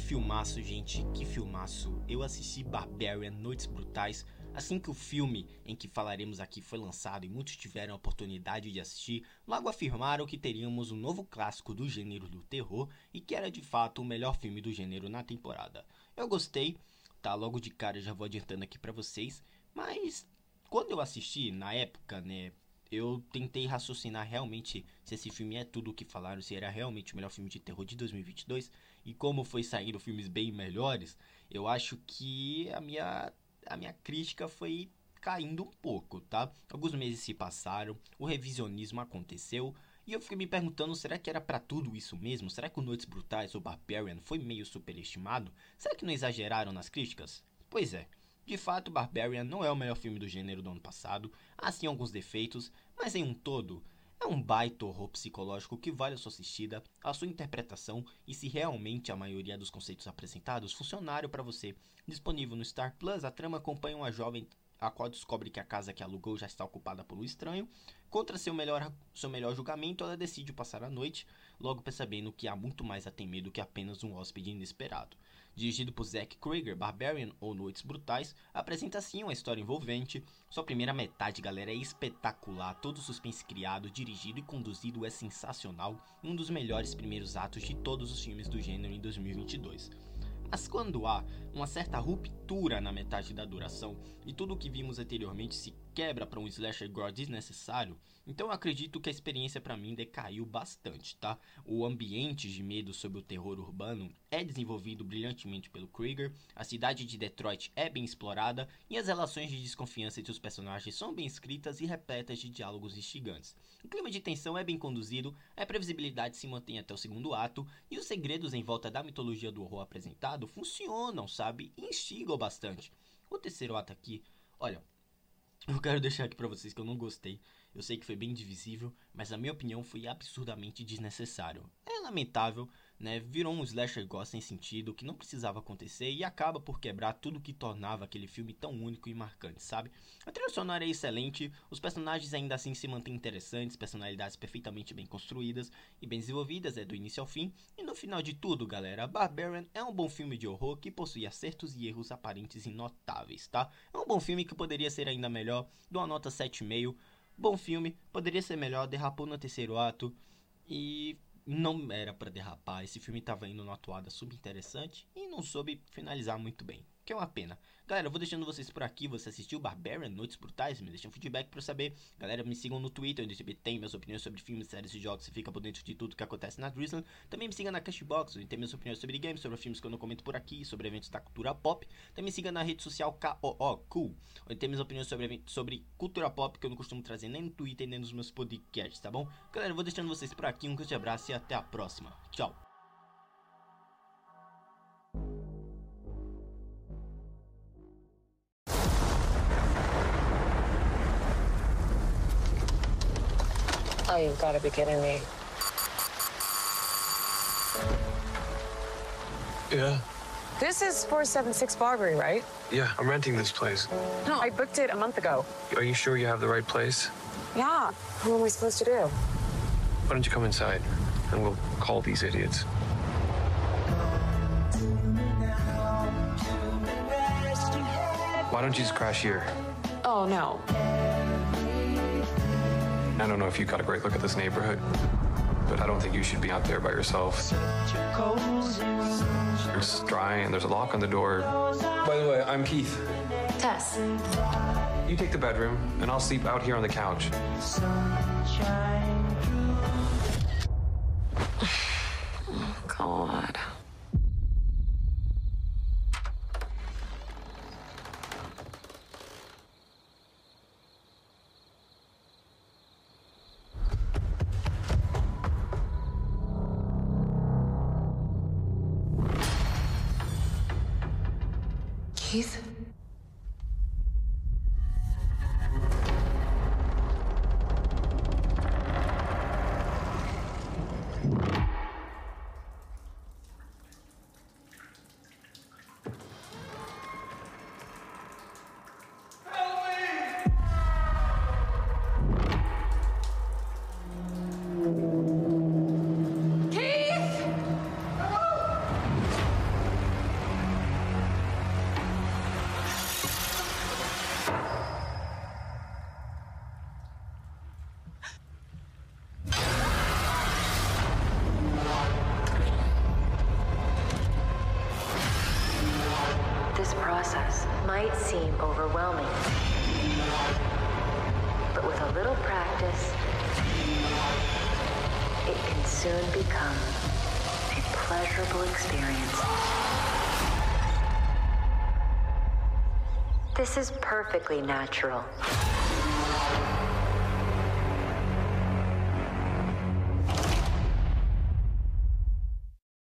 filmaço, gente, que filmaço. Eu assisti Barbarian Noites Brutais assim que o filme em que falaremos aqui foi lançado e muitos tiveram a oportunidade de assistir, logo afirmaram que teríamos um novo clássico do gênero do terror e que era de fato o melhor filme do gênero na temporada. Eu gostei, tá? Logo de cara já vou adiantando aqui para vocês, mas quando eu assisti na época, né, eu tentei raciocinar realmente se esse filme é tudo o que falaram, se era realmente o melhor filme de terror de 2022 e como foi saindo filmes bem melhores, eu acho que a minha a minha crítica foi caindo um pouco, tá? Alguns meses se passaram, o revisionismo aconteceu e eu fiquei me perguntando, será que era para tudo isso mesmo? Será que o Noites Brutais ou Barbarian foi meio superestimado? Será que não exageraram nas críticas? Pois é. De fato, Barbarian não é o melhor filme do gênero do ano passado, há sim alguns defeitos, mas em um todo, é um baita horror psicológico que vale a sua assistida, a sua interpretação e se realmente a maioria dos conceitos apresentados funcionaram para você. Disponível no Star Plus, a trama acompanha uma jovem a qual descobre que a casa que alugou já está ocupada por um estranho. Contra seu melhor, seu melhor julgamento, ela decide passar a noite, logo percebendo que há muito mais a temer do que apenas um hóspede inesperado. Dirigido por Zack Krieger, Barbarian ou Noites Brutais, apresenta sim uma história envolvente. Sua primeira metade, galera, é espetacular. Todo o suspense criado, dirigido e conduzido é sensacional. Um dos melhores primeiros atos de todos os filmes do gênero em 2022. Mas quando há uma certa ruptura na metade da duração e tudo o que vimos anteriormente se quebra para um slasher gore desnecessário, então eu acredito que a experiência para mim decaiu bastante, tá? O ambiente de medo sobre o terror urbano é desenvolvido brilhantemente pelo Krieger, a cidade de Detroit é bem explorada e as relações de desconfiança entre os personagens são bem escritas e repletas de diálogos instigantes. O clima de tensão é bem conduzido, a previsibilidade se mantém até o segundo ato e os segredos em volta da mitologia do horror apresentado funcionam, sabe? E instigam bastante. O terceiro ato aqui, olha, eu quero deixar aqui pra vocês que eu não gostei. Eu sei que foi bem divisível, mas a minha opinião foi absurdamente desnecessário. É lamentável, né? Virou um slasher gore sem sentido, que não precisava acontecer e acaba por quebrar tudo que tornava aquele filme tão único e marcante, sabe? A trilha sonora é excelente, os personagens ainda assim se mantêm interessantes, personalidades perfeitamente bem construídas e bem desenvolvidas, é do início ao fim. E no final de tudo, galera, Barbarian é um bom filme de horror que possui acertos e erros aparentes e notáveis, tá? É um bom filme que poderia ser ainda melhor, dou uma nota 7,5. Bom filme, poderia ser melhor, derrapou no terceiro ato e não era para derrapar. Esse filme estava indo numa atuada subinteressante e não soube finalizar muito bem que é uma pena. Galera, eu vou deixando vocês por aqui. Você assistiu Barbarian Noites Brutais? Me deixa um feedback pra eu saber. Galera, me sigam no Twitter, onde tem minhas opiniões sobre filmes, séries e jogos. Você fica por dentro de tudo que acontece na Drizzland. Também me siga na Cashbox, onde tem minhas opiniões sobre games, sobre filmes que eu não comento por aqui, sobre eventos da cultura pop. Também me siga na rede social KOO, Cool, onde tem minhas opiniões sobre, sobre cultura pop que eu não costumo trazer nem no Twitter nem nos meus podcasts, tá bom? Galera, eu vou deixando vocês por aqui. Um grande abraço e até a próxima. Tchau. Oh, you've got to be kidding me. Yeah. This is 476 Barbary, right? Yeah, I'm renting this place. No, I booked it a month ago. Are you sure you have the right place? Yeah. What am I supposed to do? Why don't you come inside and we'll call these idiots? Why don't you just crash here? Oh, no. I don't know if you got a great look at this neighborhood, but I don't think you should be out there by yourself. It's dry and there's a lock on the door. By the way, I'm Keith. Tess. You take the bedroom, and I'll sleep out here on the couch. Oh, God. Keith! Might seem overwhelming, but with a little practice, it can soon become a pleasurable experience. This is perfectly natural.